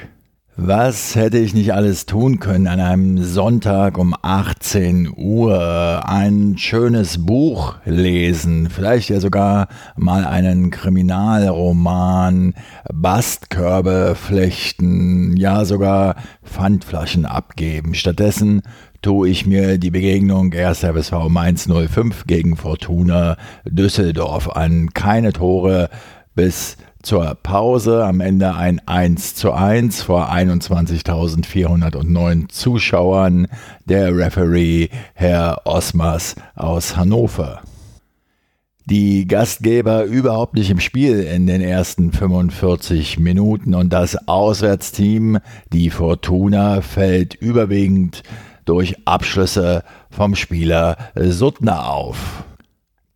Was hätte ich nicht alles tun können an einem Sonntag um 18 Uhr? Ein schönes Buch lesen, vielleicht ja sogar mal einen Kriminalroman, Bastkörbe flechten, ja sogar Pfandflaschen abgeben. Stattdessen tue ich mir die Begegnung 1. FSV Mainz 05 gegen Fortuna Düsseldorf an. Keine Tore bis zur Pause. Am Ende ein 1 zu 1 vor 21.409 Zuschauern. Der Referee Herr Osmers aus Hannover. Die Gastgeber überhaupt nicht im Spiel in den ersten 45 Minuten und das Auswärtsteam, die Fortuna, fällt überwiegend durch Abschlüsse vom Spieler Suttner auf.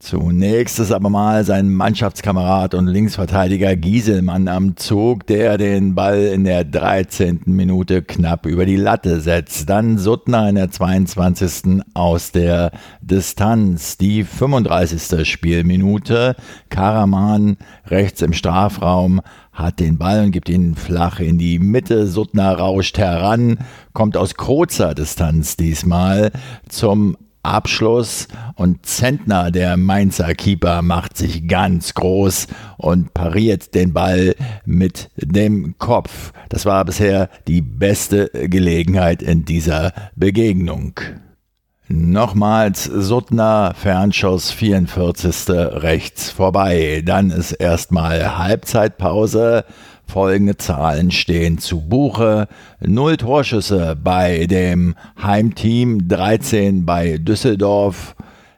Zunächst ist aber mal sein Mannschaftskamerad und Linksverteidiger Gieselmann am Zug, der den Ball in der 13. Minute knapp über die Latte setzt. Dann Suttner in der 22. aus der Distanz. Die 35. Spielminute. Karaman rechts im Strafraum hat den Ball und gibt ihn flach in die Mitte. Suttner rauscht heran, kommt aus kurzer Distanz diesmal zum Abschluss und Zentner, der Mainzer Keeper, macht sich ganz groß und pariert den Ball mit dem Kopf. Das war bisher die beste Gelegenheit in dieser Begegnung. Nochmals Suttner, Fernschuss 44. rechts vorbei. Dann ist erstmal Halbzeitpause. Folgende Zahlen stehen zu Buche. Null Torschüsse bei dem Heimteam, 13 bei Düsseldorf,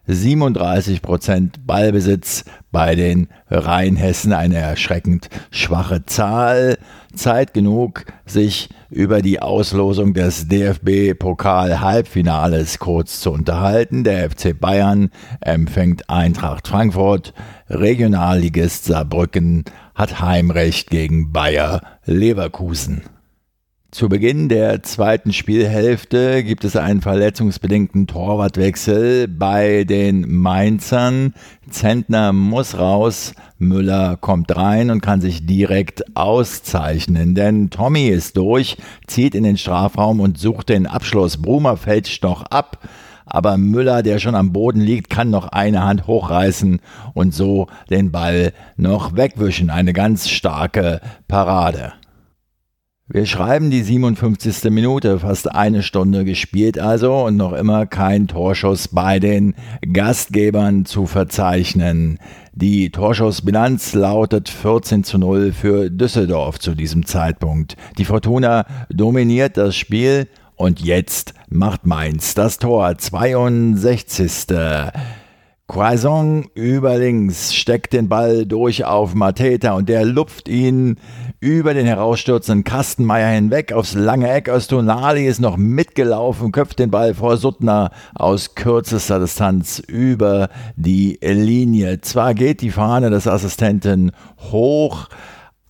37 Prozent Ballbesitz bei den Rheinhessen, eine erschreckend schwache Zahl. Zeit genug, sich über die Auslosung des DFB-Pokal-Halbfinales kurz zu unterhalten. Der FC Bayern empfängt Eintracht Frankfurt, Regionalligist Saarbrücken hat Heimrecht gegen Bayer Leverkusen. Zu Beginn der zweiten Spielhälfte gibt es einen verletzungsbedingten Torwartwechsel bei den Mainzern. Zentner muss raus, Müller kommt rein und kann sich direkt auszeichnen, denn Tommy ist durch, zieht in den Strafraum und sucht den Abschluss. Brumer fälscht noch ab, aber Müller, der schon am Boden liegt, kann noch eine Hand hochreißen und so den Ball noch wegwischen. Eine ganz starke Parade. Wir schreiben die 57. Minute, fast eine Stunde gespielt also und noch immer kein Torschuss bei den Gastgebern zu verzeichnen. Die Torschussbilanz lautet 14 zu 0 für Düsseldorf zu diesem Zeitpunkt. Die Fortuna dominiert das Spiel und jetzt macht Mainz das Tor. 62. Croissant über links steckt den Ball durch auf Mateta und der lupft ihn über den herausstürzenden Kastenmeier hinweg aufs lange Eck. Östonali ist noch mitgelaufen, köpft den Ball vor Suttner aus kürzester Distanz über die Linie. Zwar geht die Fahne des Assistenten hoch,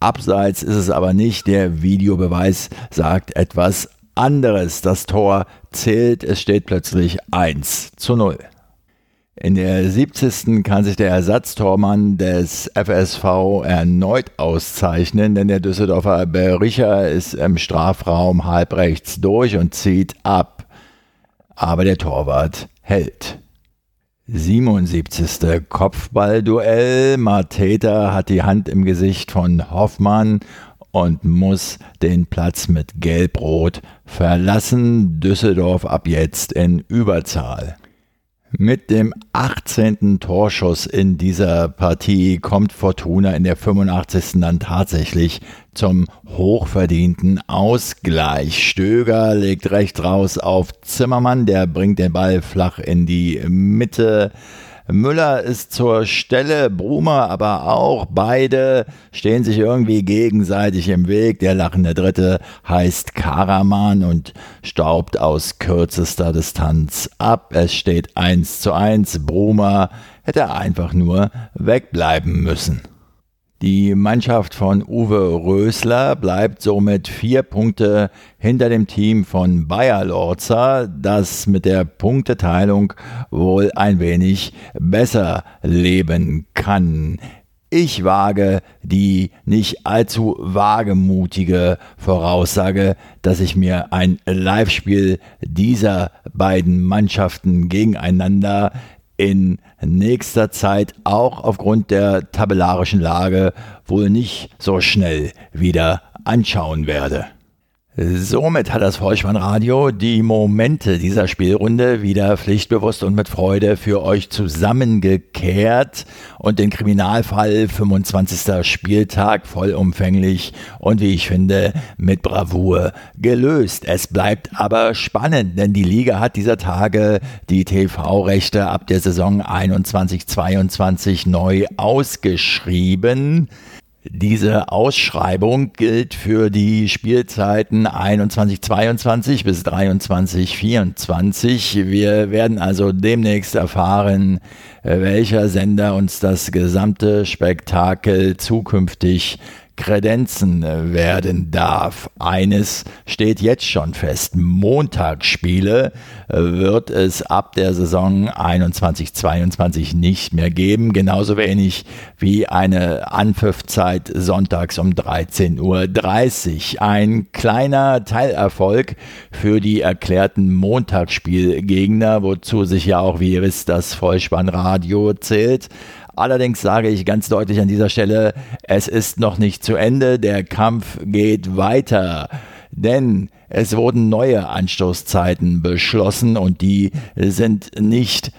abseits ist es aber nicht. Der Videobeweis sagt etwas anderes. Das Tor zählt, es steht plötzlich 1 zu 0. In der 70. kann sich der Ersatztormann des FSV erneut auszeichnen, denn der Düsseldorfer Bericher ist im Strafraum halbrechts durch und zieht ab. Aber der Torwart hält. 77. Kopfballduell. Mateta hat die Hand im Gesicht von Hoffmann und muss den Platz mit Gelb-Rot verlassen. Düsseldorf ab jetzt in Überzahl. Mit dem 18. Torschuss in dieser Partie kommt Fortuna in der 85. dann tatsächlich zum hochverdienten Ausgleich. Stöger legt rechts raus auf Zimmermann, der bringt den Ball flach in die Mitte. Müller ist zur Stelle, Brumer aber auch. Beide stehen sich irgendwie gegenseitig im Weg. Der lachende Dritte heißt Karaman und staubt aus kürzester Distanz ab. Es steht 1 zu 1. Brumer hätte einfach nur wegbleiben müssen. Die Mannschaft von Uwe Rösler bleibt somit vier Punkte hinter dem Team von Bayer Lorza, das mit der Punkteteilung wohl ein wenig besser leben kann. Ich wage die nicht allzu wagemutige Voraussage, dass ich mir ein Live-Spiel dieser beiden Mannschaften gegeneinander in nächster Zeit auch aufgrund der tabellarischen Lage wohl nicht so schnell wieder anschauen werde. Somit hat das Vollspannradio die Momente dieser Spielrunde wieder pflichtbewusst und mit Freude für euch zusammengekehrt und den Kriminalfall 25. Spieltag vollumfänglich und wie ich finde mit Bravour gelöst. Es bleibt aber spannend, denn die Liga hat dieser Tage die TV-Rechte ab der Saison 21-22 neu ausgeschrieben. Diese Ausschreibung gilt für die Spielzeiten 21-22 bis 23-24. Wir werden also demnächst erfahren, welcher Sender uns das gesamte Spektakel zukünftig kredenzen werden darf. Eines steht jetzt schon fest. Montagsspiele wird es ab der Saison 21-22 nicht mehr geben. Genauso wenig wie eine Anpfiffzeit sonntags um 13.30 Uhr. Ein kleiner Teilerfolg für die erklärten Montagsspielgegner, wozu sich ja auch, wie ihr wisst, das Vollspannradio zählt. Allerdings sage ich ganz deutlich an dieser Stelle, es ist noch nicht zu Ende, der Kampf geht weiter. Denn es wurden neue Anstoßzeiten beschlossen und die sind nicht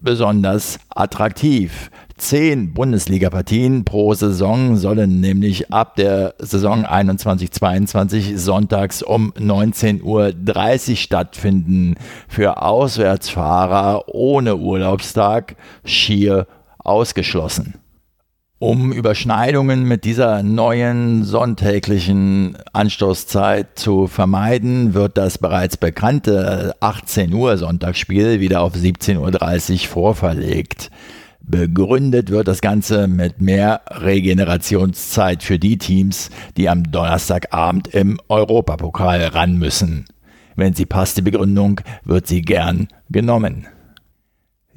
besonders attraktiv. Zehn Bundesliga-Partien pro Saison sollen nämlich ab der Saison 21-22 sonntags um 19.30 Uhr stattfinden. Für Auswärtsfahrer ohne Urlaubstag schier ausgeschlossen. Um Überschneidungen mit dieser neuen sonntäglichen Anstoßzeit zu vermeiden, wird das bereits bekannte 18 Uhr Sonntagsspiel wieder auf 17.30 Uhr vorverlegt. Begründet wird das Ganze mit mehr Regenerationszeit für die Teams, die am Donnerstagabend im Europapokal ran müssen. Wenn sie passt, die Begründung, wird sie gern genommen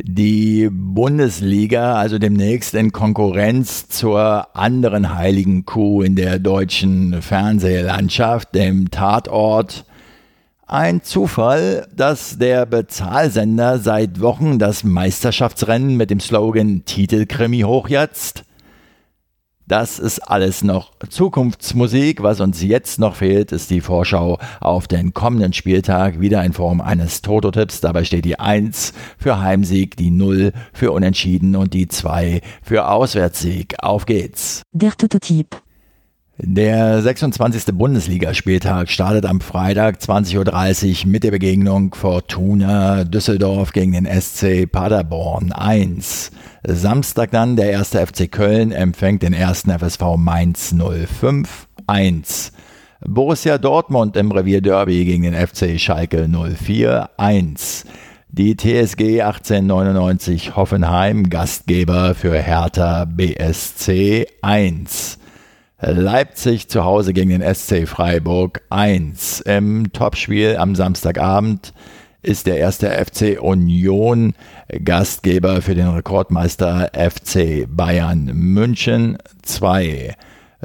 die Bundesliga also demnächst in Konkurrenz zur anderen heiligen Kuh in der deutschen Fernsehlandschaft, dem Tatort. Ein Zufall, dass der Bezahlsender seit Wochen das Meisterschaftsrennen mit dem Slogan Titelkrimi hochjatzt? Das ist alles noch Zukunftsmusik. Was uns jetzt noch fehlt, ist die Vorschau auf den kommenden Spieltag, wieder in Form eines Toto-Tipps. Dabei steht die 1 für Heimsieg, die 0 für Unentschieden und die 2 für Auswärtssieg. Auf geht's. Der Toto-Tipp. Der 26. Bundesligaspieltag startet am Freitag 20.30 Uhr mit der Begegnung Fortuna Düsseldorf gegen den SC Paderborn 1. Samstag dann der erste FC Köln empfängt den ersten FSV Mainz 05 1. Borussia Dortmund im Revierderby gegen den FC Schalke 04 1. Die TSG 1899 Hoffenheim Gastgeber für Hertha BSC 1. Leipzig zu Hause gegen den SC Freiburg 1. Im Topspiel am Samstagabend ist der erste FC Union Gastgeber für den Rekordmeister FC Bayern München 2.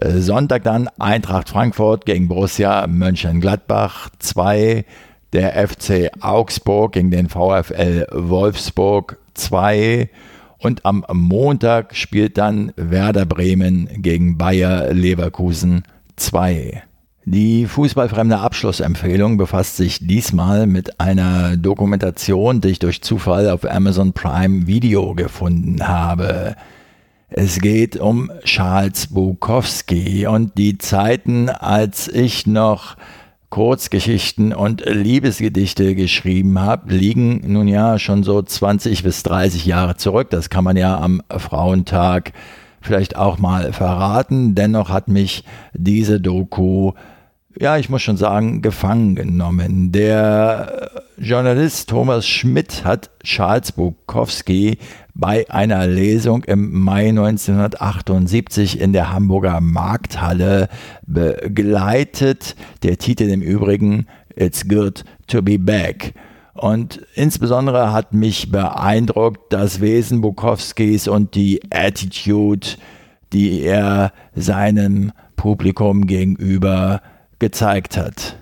Sonntag dann Eintracht Frankfurt gegen Borussia Mönchengladbach 2. Der FC Augsburg gegen den VfL Wolfsburg 2. Und am Montag spielt dann Werder Bremen gegen Bayer Leverkusen 2. Die fußballfremde Abschlussempfehlung befasst sich diesmal mit einer Dokumentation, die ich durch Zufall auf Amazon Prime Video gefunden habe. Es geht um Charles Bukowski und die Zeiten, als ich noch Kurzgeschichten und Liebesgedichte geschrieben habe, liegen nun ja schon so 20 bis 30 Jahre zurück. Das kann man ja am Frauentag vielleicht auch mal verraten. Dennoch hat mich diese Doku ja, ich muss schon sagen, gefangen genommen. Der Journalist Thomas Schmidt hat Charles Bukowski bei einer Lesung im Mai 1978 in der Hamburger Markthalle begleitet. Der Titel im Übrigen It's Good to Be Back. Und insbesondere hat mich beeindruckt das Wesen Bukowskis und die Attitude, die er seinem Publikum gegenüber gezeigt hat.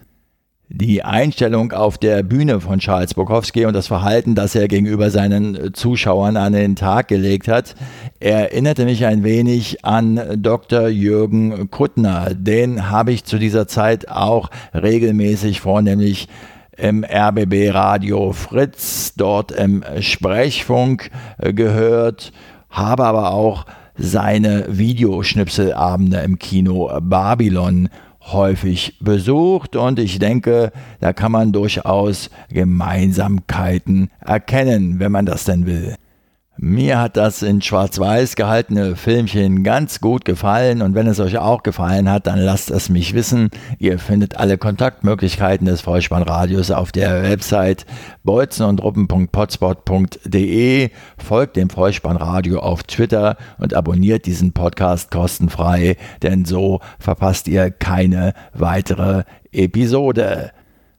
Die Einstellung auf der Bühne von Charles Bukowski und das Verhalten, das er gegenüber seinen Zuschauern an den Tag gelegt hat, erinnerte mich ein wenig an Dr. Jürgen Kuttner. Den habe ich zu dieser Zeit auch regelmäßig vornehmlich im RBB Radio Fritz, dort im Sprechfunk gehört, habe aber auch seine Videoschnipselabende im Kino Babylon häufig besucht und ich denke, da kann man durchaus Gemeinsamkeiten erkennen, wenn man das denn will. Mir hat das in schwarz-weiß gehaltene Filmchen ganz gut gefallen und wenn es euch auch gefallen hat, dann lasst es mich wissen. Ihr findet alle Kontaktmöglichkeiten des Vollspannradios auf der Website bolzenundruppen.potspot.de. Folgt dem Vollspannradio auf Twitter und abonniert diesen Podcast kostenfrei, denn so verpasst ihr keine weitere Episode.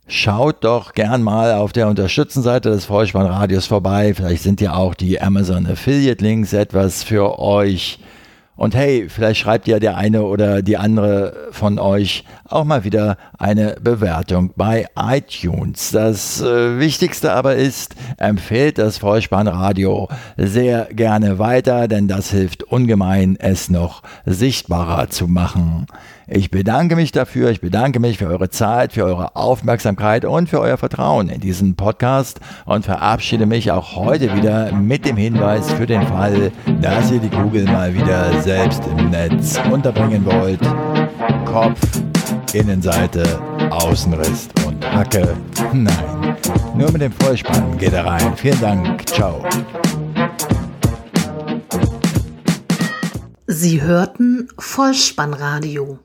Schaut doch gern mal auf der Unterstützenseite des Vollspannradios vorbei. Vielleicht sind ja auch die Amazon Affiliate Links etwas für euch. Und hey, vielleicht schreibt ja der eine oder die andere von euch auch mal wieder eine Bewertung bei iTunes. Das äh, Wichtigste aber ist, empfehlt das Vollspannradio sehr gerne weiter, denn das hilft ungemein, es noch sichtbarer zu machen. Ich bedanke mich dafür, ich bedanke mich für eure Zeit, für eure Aufmerksamkeit und für euer Vertrauen in diesen Podcast und verabschiede mich auch heute wieder mit dem Hinweis für den Fall, dass ihr die Kugel mal wieder selbst im Netz unterbringen wollt. Kopf, Innenseite, Außenriss und Hacke. Nein, nur mit dem Vollspann geht er rein. Vielen Dank, ciao. Sie hörten Vollspannradio. Vollspannradio.